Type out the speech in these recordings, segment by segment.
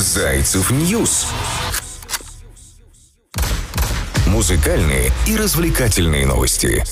Зайцев News. Музыкальные и развлекательные новости.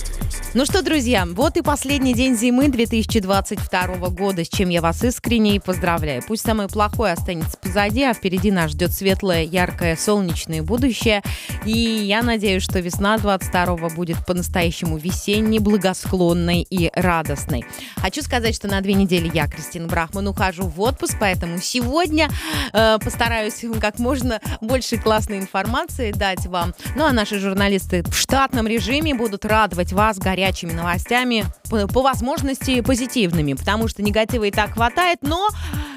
Ну что, друзья, вот и последний день зимы 2022 года, с чем я вас искренне и поздравляю. Пусть самое плохое останется позади, а впереди нас ждет светлое, яркое, солнечное будущее. И я надеюсь, что весна 22 будет по-настоящему весенней, благосклонной и радостной. Хочу сказать, что на две недели я, Кристина Брахман, ухожу в отпуск, поэтому сегодня э, постараюсь как можно больше классной информации дать вам. Ну а наши журналисты в штатном режиме будут радовать вас горячими новостями, по, по возможности позитивными, потому что негатива и так хватает, но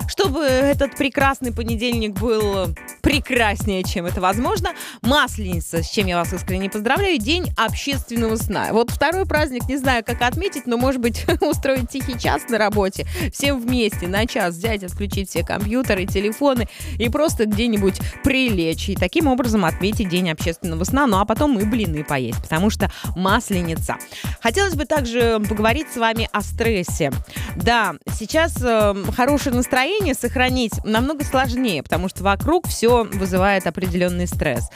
чтобы этот прекрасный понедельник был прекраснее, чем это возможно, Масленица, с чем я вас искренне поздравляю, День общественного сна. Вот второй праздник, не знаю, как отметить, но, может быть, устроить тихий час на работе, всем вместе на час взять, отключить все компьютеры, телефоны и просто где-нибудь прилечь. И таким образом отметить День общественного сна, ну а потом и блины поесть, потому что Масленица. Хотелось бы также поговорить с вами о стрессе. Да, сейчас э, хорошее настроение сохранить намного сложнее, потому что вокруг все вызывает определенный стресс.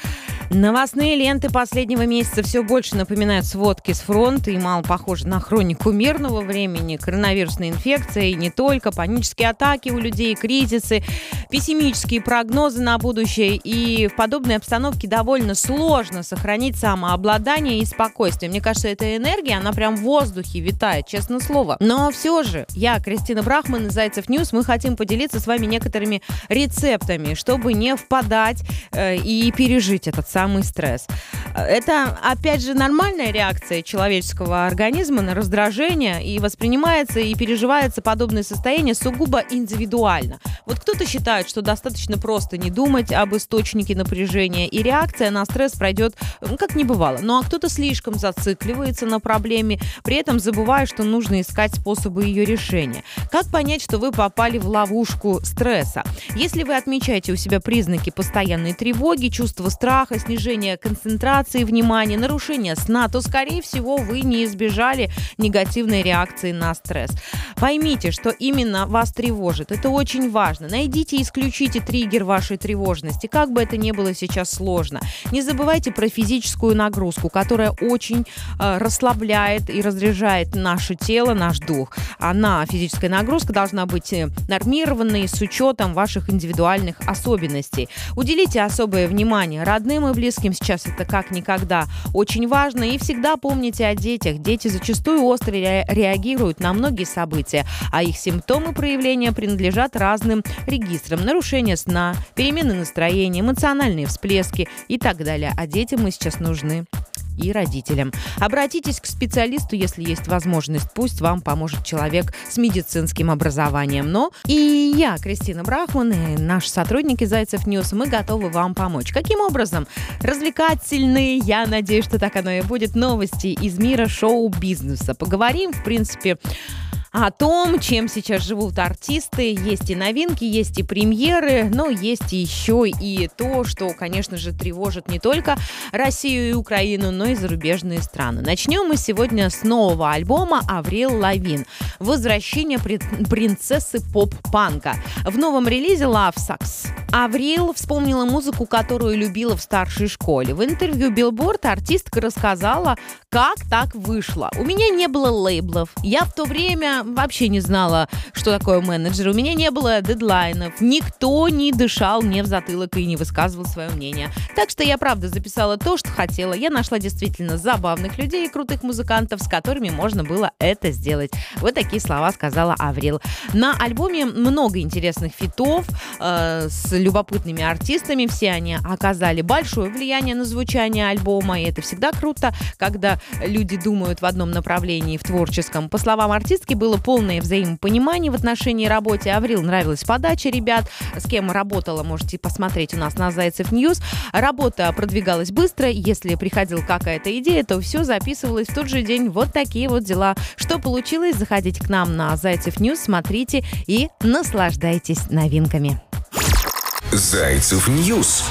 Новостные ленты последнего месяца все больше напоминают сводки с фронта и мало похожи на хронику мирного времени. Коронавирусная инфекция и не только, панические атаки у людей, кризисы, пессимистические прогнозы на будущее. И в подобной обстановке довольно сложно сохранить самообладание и спокойствие. Мне кажется, эта энергия, она прям в воздухе витает, честное слово. Но все же, я, Кристина Брахман из Зайцев News, мы хотим поделиться с вами некоторыми рецептами, чтобы не впадать э, и пережить этот самый стресс. Это, опять же, нормальная реакция человеческого организма на раздражение и воспринимается и переживается подобное состояние сугубо индивидуально. Вот кто-то считает, что достаточно просто не думать об источнике напряжения, и реакция на стресс пройдет ну, как не бывало. Ну а кто-то слишком зацикливается на проблеме, при этом забывая, что нужно искать способы ее решения. Как понять, что вы попали в ловушку стресса? Если вы отмечаете у себя признаки постоянной тревоги, чувства страха, снижения концентрации внимания, нарушения сна, то, скорее всего, вы не избежали негативной реакции на стресс. Поймите, что именно вас тревожит. Это очень важно. Найдите и исключите триггер вашей тревожности, как бы это ни было сейчас сложно. Не забывайте про физическую нагрузку, которая очень э, расслабляет и разряжает наше тело, наш дух. Она, физическая нагрузка, должна быть э, нормированной с учетом ваших индивидуальных особенностей. Уделите особое внимание родным и близким. Сейчас это как никогда очень важно. И всегда помните о детях. Дети зачастую остро реагируют на многие события, а их симптомы проявления принадлежат разным регистрам. Нарушение сна, перемены настроения, эмоциональные всплески и так далее. А детям мы сейчас нужны и родителям. Обратитесь к специалисту, если есть возможность. Пусть вам поможет человек с медицинским образованием. Но и я, Кристина Брахман, и наши сотрудники Зайцев News, мы готовы вам помочь. Каким образом? Развлекательные, я надеюсь, что так оно и будет, новости из мира шоу-бизнеса. Поговорим, в принципе, о том, чем сейчас живут артисты. Есть и новинки, есть и премьеры, но есть еще и то, что, конечно же, тревожит не только Россию и Украину, но и зарубежные страны. Начнем мы сегодня с нового альбома «Аврил Лавин». Возвращение принцессы поп-панка. В новом релизе «Love Sucks». Аврил вспомнила музыку, которую любила в старшей школе. В интервью Billboard артистка рассказала, как так вышло. У меня не было лейблов. Я в то время вообще не знала, что такое менеджер. У меня не было дедлайнов. Никто не дышал мне в затылок и не высказывал свое мнение. Так что я, правда, записала то, что хотела. Я нашла действительно забавных людей и крутых музыкантов, с которыми можно было это сделать. Вот такие слова сказала Аврил. На альбоме много интересных фитов э, с любопытными артистами. Все они оказали большое влияние на звучание альбома, и это всегда круто, когда люди думают в одном направлении в творческом. По словам артистки, было было полное взаимопонимание в отношении работы. Аврил нравилась подача ребят. С кем работала, можете посмотреть у нас на Зайцев News. Работа продвигалась быстро. Если приходила какая-то идея, то все записывалось в тот же день. Вот такие вот дела. Что получилось? Заходите к нам на Зайцев News, смотрите и наслаждайтесь новинками. Зайцев News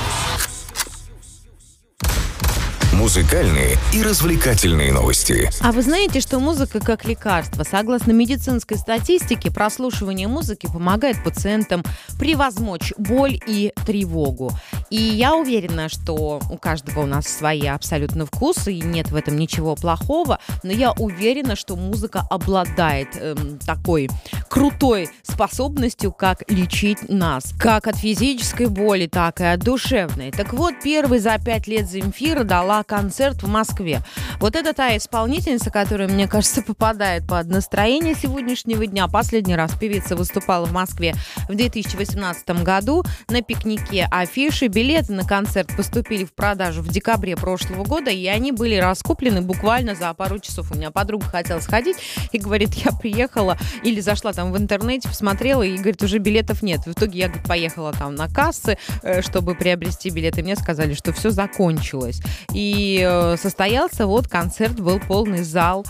Музыкальные и развлекательные новости. А вы знаете, что музыка как лекарство? Согласно медицинской статистике, прослушивание музыки помогает пациентам превозмочь боль и тревогу. И я уверена, что у каждого у нас свои абсолютно вкусы, и нет в этом ничего плохого, но я уверена, что музыка обладает эм, такой крутой способностью, как лечить нас. Как от физической боли, так и от душевной. Так вот, первый за пять лет Земфира дала концерт в Москве. Вот это та исполнительница, которая, мне кажется, попадает под настроение сегодняшнего дня. Последний раз певица выступала в Москве в 2018 году на пикнике афиши. Билеты на концерт поступили в продажу в декабре прошлого года, и они были раскуплены буквально за пару часов. У меня подруга хотела сходить и говорит, я приехала или зашла там в интернете, посмотрела, и говорит, уже билетов нет. В итоге я говорит, поехала там на кассы, э, чтобы приобрести билеты. Мне сказали, что все закончилось. И Э, состоялся вот концерт, был полный зал.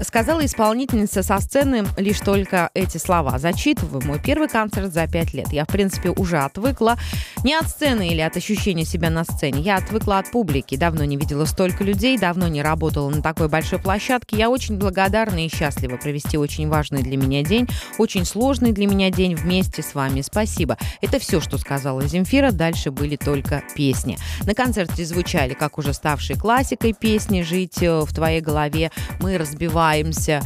Сказала исполнительница со сцены лишь только эти слова. Зачитываю мой первый концерт за пять лет. Я, в принципе, уже отвыкла не от сцены или от ощущения себя на сцене. Я отвыкла от публики. Давно не видела столько людей, давно не работала на такой большой площадке. Я очень благодарна и счастлива провести очень важный для меня день, очень сложный для меня день вместе с вами. Спасибо. Это все, что сказала Земфира. Дальше были только песни. На концерте звучали, как уже ставшие классикой песни «Жить э, в твоей голове». Мы разбивали улыбаемся,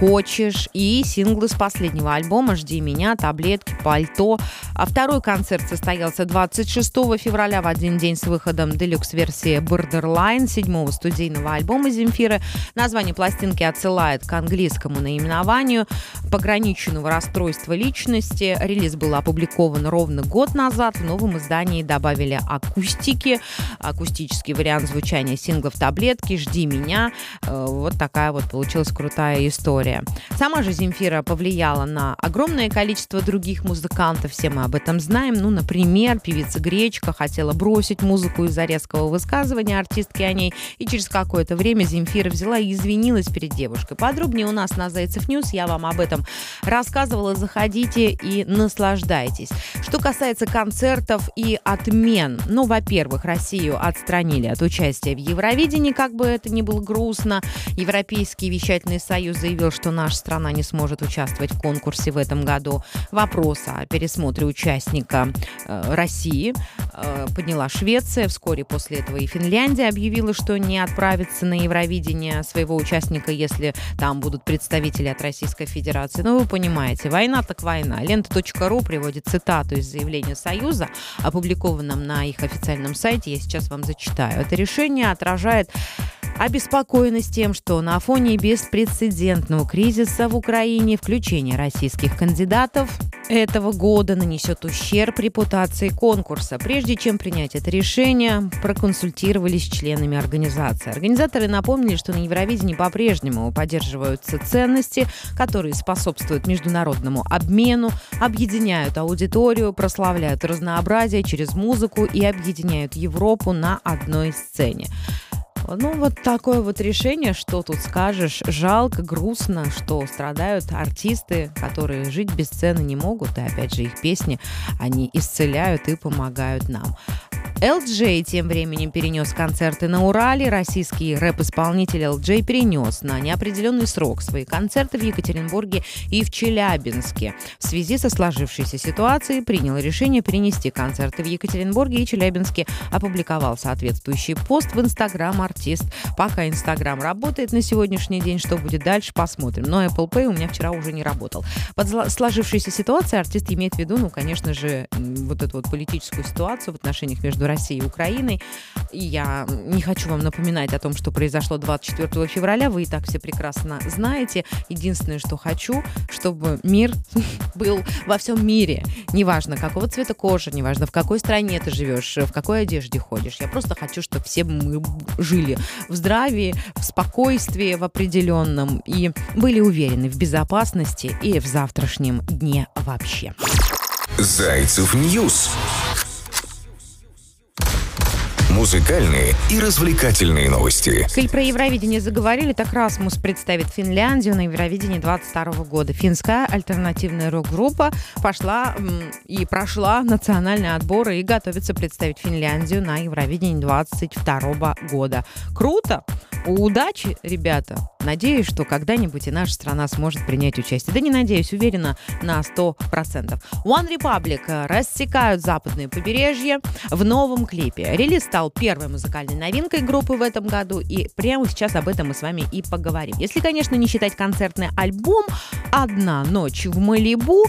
«Хочешь» и синглы с последнего альбома «Жди меня», «Таблетки», «Пальто». А второй концерт состоялся 26 февраля в один день с выходом делюкс-версии «Borderline» седьмого студийного альбома Земфиры. Название пластинки отсылает к английскому наименованию пограниченного расстройства личности. Релиз был опубликован ровно год назад. В новом издании добавили акустики, акустический вариант звучания синглов «Таблетки», «Жди меня». Э, вот такая вот получилась крутая история история. Сама же Земфира повлияла на огромное количество других музыкантов, все мы об этом знаем. Ну, например, певица Гречка хотела бросить музыку из-за резкого высказывания артистки о ней, и через какое-то время Земфира взяла и извинилась перед девушкой. Подробнее у нас на Зайцев News, я вам об этом рассказывала, заходите и наслаждайтесь. Что касается концертов и отмен, ну, во-первых, Россию отстранили от участия в Евровидении, как бы это ни было грустно. Европейский вещательный союз заявил, что наша страна не сможет участвовать в конкурсе в этом году. Вопрос о пересмотре участника э, России э, подняла Швеция. Вскоре после этого и Финляндия объявила, что не отправится на Евровидение своего участника, если там будут представители от Российской Федерации. Ну, вы понимаете, война так война. Лента.ру приводит цитату из заявления Союза, опубликованном на их официальном сайте. Я сейчас вам зачитаю. Это решение отражает обеспокоенность тем, что на фоне беспрецедентного кризиса в Украине включение российских кандидатов этого года нанесет ущерб репутации конкурса. Прежде чем принять это решение, проконсультировались с членами организации. Организаторы напомнили, что на Евровидении по-прежнему поддерживаются ценности, которые способствуют международному обмену, объединяют аудиторию, прославляют разнообразие через музыку и объединяют Европу на одной сцене. Ну, вот такое вот решение, что тут скажешь. Жалко, грустно, что страдают артисты, которые жить без сцены не могут. И опять же, их песни, они исцеляют и помогают нам. LJ тем временем перенес концерты на Урале. Российский рэп-исполнитель LJ перенес на неопределенный срок свои концерты в Екатеринбурге и в Челябинске. В связи со сложившейся ситуацией принял решение перенести концерты в Екатеринбурге и Челябинске. Опубликовал соответствующий пост в Инстаграм артист. Пока Инстаграм работает на сегодняшний день, что будет дальше, посмотрим. Но Apple Pay у меня вчера уже не работал. Под сложившейся ситуацией артист имеет в виду, ну, конечно же, вот эту вот политическую ситуацию в отношениях между Россией и Украиной. Я не хочу вам напоминать о том, что произошло 24 февраля. Вы и так все прекрасно знаете. Единственное, что хочу, чтобы мир был во всем мире. Неважно, какого цвета кожи, неважно, в какой стране ты живешь, в какой одежде ходишь. Я просто хочу, чтобы все мы жили в здравии, в спокойствии, в определенном и были уверены в безопасности и в завтрашнем дне вообще. Зайцев News Музыкальные и развлекательные новости. Коль про Евровидение заговорили, так Rasmus представит Финляндию на Евровидении 22 года. Финская альтернативная рок-группа пошла и прошла национальные отборы и готовится представить Финляндию на Евровидении 22 года. Круто! Удачи, ребята! Надеюсь, что когда-нибудь и наша страна сможет принять участие. Да не надеюсь, уверена на 100%. One Republic рассекают западное побережье в новом клипе. Релиз стал первой музыкальной новинкой группы в этом году, и прямо сейчас об этом мы с вами и поговорим. Если, конечно, не считать концертный альбом «Одна ночь в Малибу»,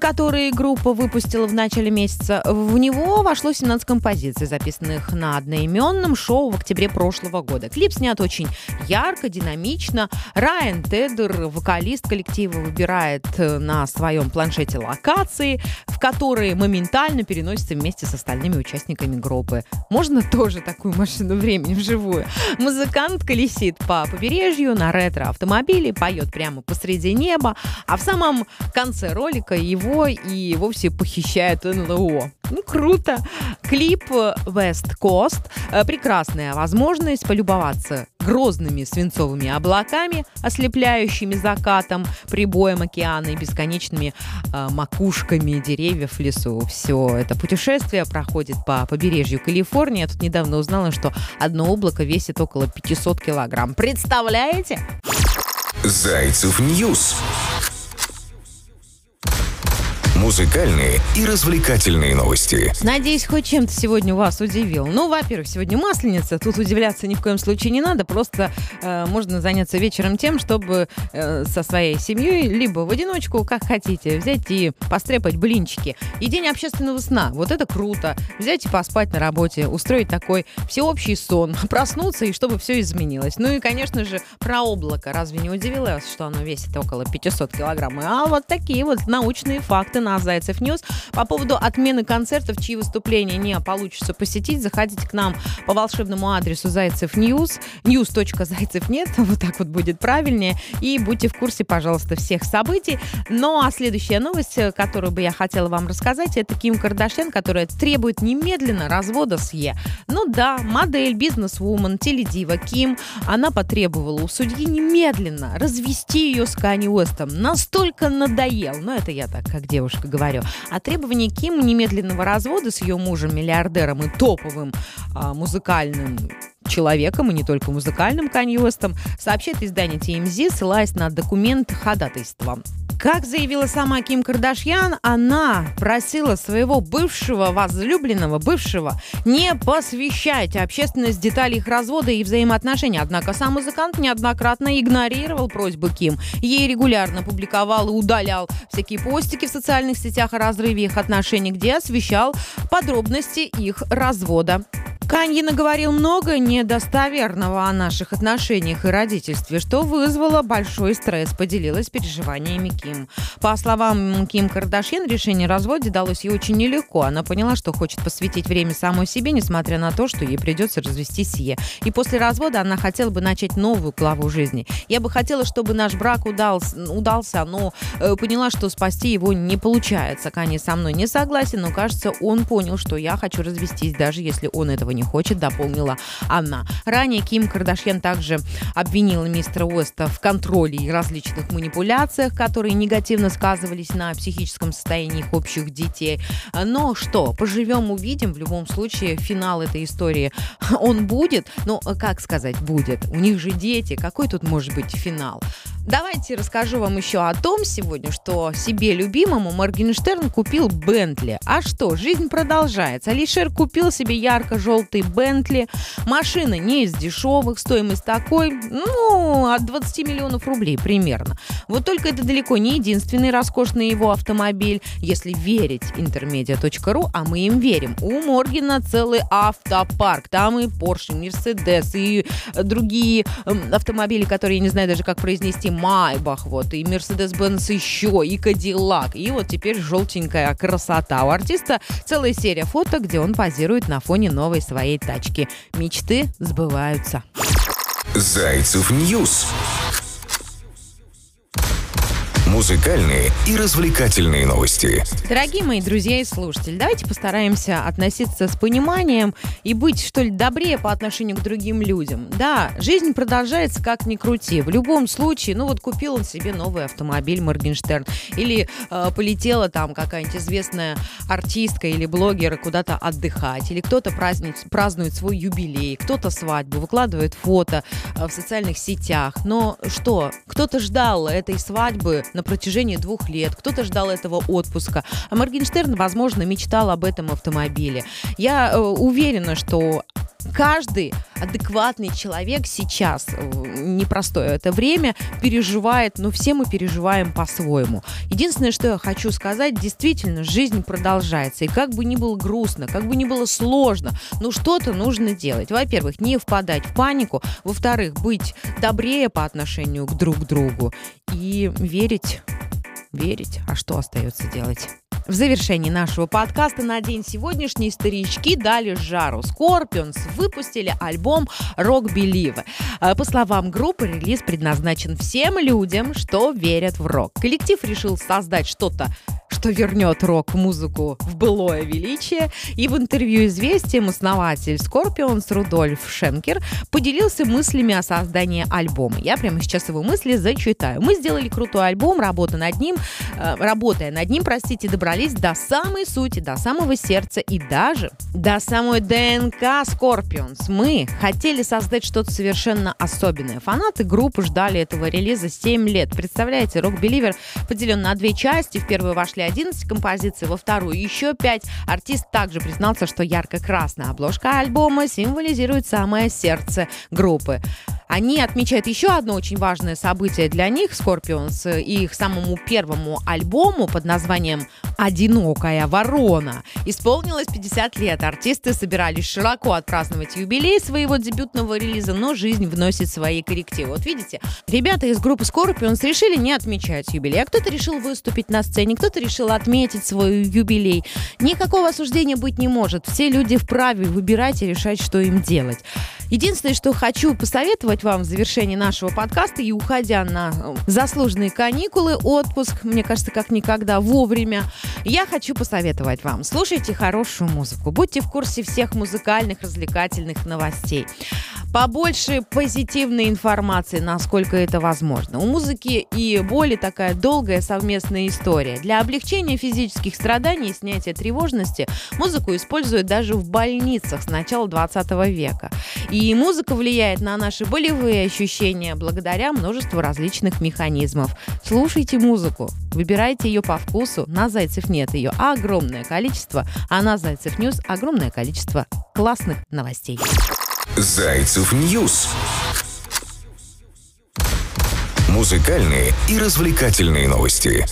который группа выпустила в начале месяца, в него вошло 17 композиций, записанных на одноименном шоу в октябре прошлого года. Клип снят очень ярко, динамично. Райан Тедер, вокалист коллектива, выбирает э, на своем планшете локации, в которые моментально переносится вместе с остальными участниками группы. Можно тоже такую машину времени вживую. Музыкант колесит по побережью на ретро-автомобиле, поет прямо посреди неба, а в самом конце ролика его и вовсе похищает НЛО. Ну, круто. Клип West Coast. Э, прекрасная возможность полюбоваться грозными свинцовыми облаками, ослепляющими закатом, прибоем океана и бесконечными э, макушками деревьев в лесу. Все это путешествие проходит по побережью Калифорнии. Я тут недавно узнала, что одно облако весит около 500 килограмм. Представляете? Зайцев News музыкальные и развлекательные новости. Надеюсь, хоть чем-то сегодня вас удивил. Ну, во-первых, сегодня Масленица. Тут удивляться ни в коем случае не надо. Просто э, можно заняться вечером тем, чтобы э, со своей семьей, либо в одиночку, как хотите, взять и пострепать блинчики. И день общественного сна. Вот это круто. Взять и поспать на работе, устроить такой всеобщий сон, проснуться и чтобы все изменилось. Ну и, конечно же, про облако. Разве не удивилось, что оно весит около 500 килограмм? А вот такие вот научные факты на Зайцев News. По поводу отмены концертов, чьи выступления не получится посетить, заходите к нам по волшебному адресу Зайцев News, news.zaycev.net, вот так вот будет правильнее, и будьте в курсе, пожалуйста, всех событий. Ну а следующая новость, которую бы я хотела вам рассказать, это Ким Кардашьян, которая требует немедленно развода с Ye. Ну да, модель, бизнес-вумен, теледива Ким, она потребовала у судьи немедленно развести ее с Канье Уэстом. Настолько надоел, ну это я так, как девушка девушка, говорю. А требование Ким немедленного развода с ее мужем, миллиардером и топовым а, музыкальным человеком, и не только музыкальным Канье сообщает издание TMZ, ссылаясь на документ ходатайства. Как заявила сама Ким Кардашьян, она просила своего бывшего возлюбленного, бывшего, не посвящать общественность деталей их развода и взаимоотношений. Однако сам музыкант неоднократно игнорировал просьбы Ким. Ей регулярно публиковал и удалял всякие постики в социальных сетях о разрыве их отношений, где освещал подробности их развода. Канье наговорил много недостоверного о наших отношениях и родительстве, что вызвало большой стресс, поделилась переживаниями Ким. По словам Ким Кардашьян, решение о разводе далось ей очень нелегко. Она поняла, что хочет посвятить время самой себе, несмотря на то, что ей придется развестись с Е. И после развода она хотела бы начать новую главу жизни. Я бы хотела, чтобы наш брак удался, удался но э, поняла, что спасти его не получается. Канье со мной не согласен, но кажется, он понял, что я хочу развестись, даже если он этого не не хочет, дополнила она. Ранее Ким Кардашьян также обвинила мистера Уэста в контроле и различных манипуляциях, которые негативно сказывались на психическом состоянии их общих детей. Но что, поживем, увидим. В любом случае, финал этой истории, он будет. Но, как сказать, будет? У них же дети. Какой тут может быть финал? Давайте расскажу вам еще о том сегодня, что себе любимому Моргенштерн купил Бентли. А что, жизнь продолжается. Алишер купил себе ярко-желтый Бентли. Машина не из дешевых, стоимость такой, ну, от 20 миллионов рублей примерно. Вот только это далеко не единственный роскошный его автомобиль. Если верить интермедиа.ру, а мы им верим, у Моргена целый автопарк. Там и Porsche, Mercedes, и другие автомобили, которые я не знаю даже как произнести, Майбах, вот, и Мерседес-Бенц еще, и Кадиллак. И вот теперь желтенькая красота. У артиста целая серия фото, где он позирует на фоне новой своей тачки. Мечты сбываются. Зайцев News Музыкальные и развлекательные новости. Дорогие мои друзья и слушатели, давайте постараемся относиться с пониманием и быть, что ли, добрее по отношению к другим людям. Да, жизнь продолжается как ни крути. В любом случае, ну вот купил он себе новый автомобиль Моргенштерн или э, полетела там какая-нибудь известная артистка или блогер куда-то отдыхать, или кто-то празднует, празднует свой юбилей, кто-то свадьбу, выкладывает фото э, в социальных сетях. Но что, кто-то ждал этой свадьбы на протяжении двух лет, кто-то ждал этого отпуска, а Моргенштерн, возможно, мечтал об этом автомобиле. Я э, уверена, что каждый адекватный человек сейчас, э, непростое это время, переживает, но все мы переживаем по-своему. Единственное, что я хочу сказать, действительно, жизнь продолжается. И как бы ни было грустно, как бы ни было сложно, но что-то нужно делать. Во-первых, не впадать в панику. Во-вторых, быть добрее по отношению к друг другу. И верить, верить. А что остается делать? В завершении нашего подкаста на день сегодняшний старички дали жару. Scorpions выпустили альбом Rock Believe. Э, по словам группы, релиз предназначен всем людям, что верят в рок. Коллектив решил создать что-то что вернет рок-музыку в былое величие. И в интервью «Известиям» основатель Scorpions Рудольф Шенкер поделился мыслями о создании альбома. Я прямо сейчас его мысли зачитаю. Мы сделали крутой альбом, работа над ним, э, работая над ним, простите, добрались до самой сути, до самого сердца и даже до самой ДНК Scorpions. Мы хотели создать что-то совершенно особенное. Фанаты группы ждали этого релиза 7 лет. Представляете, Believer поделен на две части. В первую вошли 11 композиций, во вторую еще 5. Артист также признался, что ярко-красная обложка альбома символизирует самое сердце группы. Они отмечают еще одно очень важное событие для них, Scorpions, и их самому первому альбому под названием «Одинокая ворона». Исполнилось 50 лет. Артисты собирались широко отпраздновать юбилей своего дебютного релиза, но жизнь вносит свои коррективы. Вот видите, ребята из группы Scorpions решили не отмечать юбилей, а кто-то решил выступить на сцене, кто-то решил отметить свой юбилей. Никакого осуждения быть не может. Все люди вправе выбирать и решать, что им делать. Единственное, что хочу посоветовать вам в завершении нашего подкаста и уходя на э, заслуженные каникулы, отпуск, мне кажется, как никогда вовремя, я хочу посоветовать вам. Слушайте хорошую музыку, будьте в курсе всех музыкальных, развлекательных новостей. Побольше позитивной информации, насколько это возможно. У музыки и боли такая долгая совместная история. Для облегчения физических страданий и снятия тревожности музыку используют даже в больницах с начала 20 века. И музыка влияет на наши болевые ощущения благодаря множеству различных механизмов. Слушайте музыку, выбирайте ее по вкусу. На Zaycev.net ее огромное количество, а на Зайцев News огромное количество классных новостей. Зайцев News. Музыкальные и развлекательные новости.